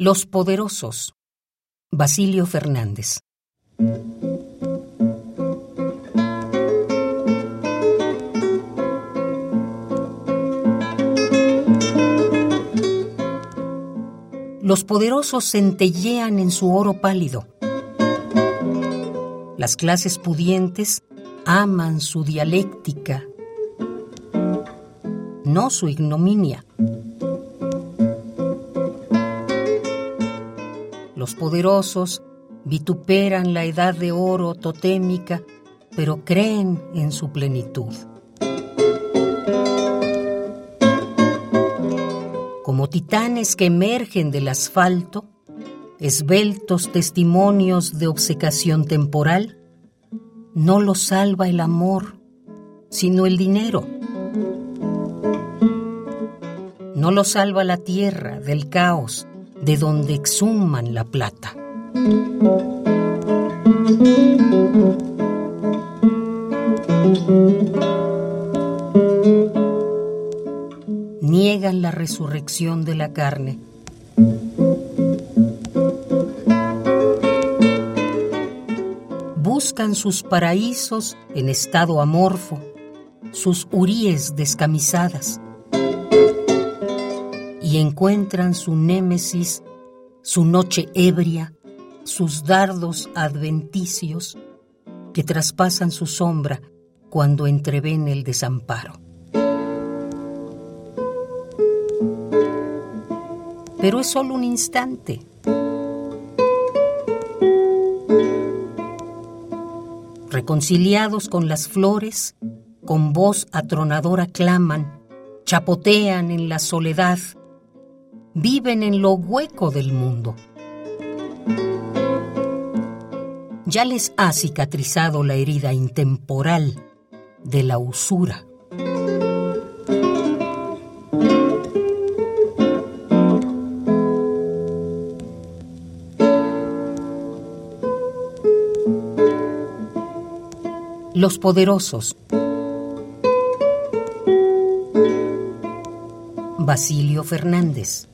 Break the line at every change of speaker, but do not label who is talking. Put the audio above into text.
Los Poderosos. Basilio Fernández. Los poderosos centellean en su oro pálido. Las clases pudientes aman su dialéctica, no su ignominia. Los poderosos vituperan la edad de oro totémica, pero creen en su plenitud. Como titanes que emergen del asfalto, esbeltos testimonios de obcecación temporal, no los salva el amor, sino el dinero. No lo salva la tierra del caos de donde exhuman la plata. Niegan la resurrección de la carne. Buscan sus paraísos en estado amorfo, sus uríes descamisadas y encuentran su némesis, su noche ebria, sus dardos adventicios que traspasan su sombra cuando entreven el desamparo. Pero es solo un instante. Reconciliados con las flores, con voz atronadora claman, chapotean en la soledad viven en lo hueco del mundo. Ya les ha cicatrizado la herida intemporal de la usura. Los poderosos. Basilio Fernández.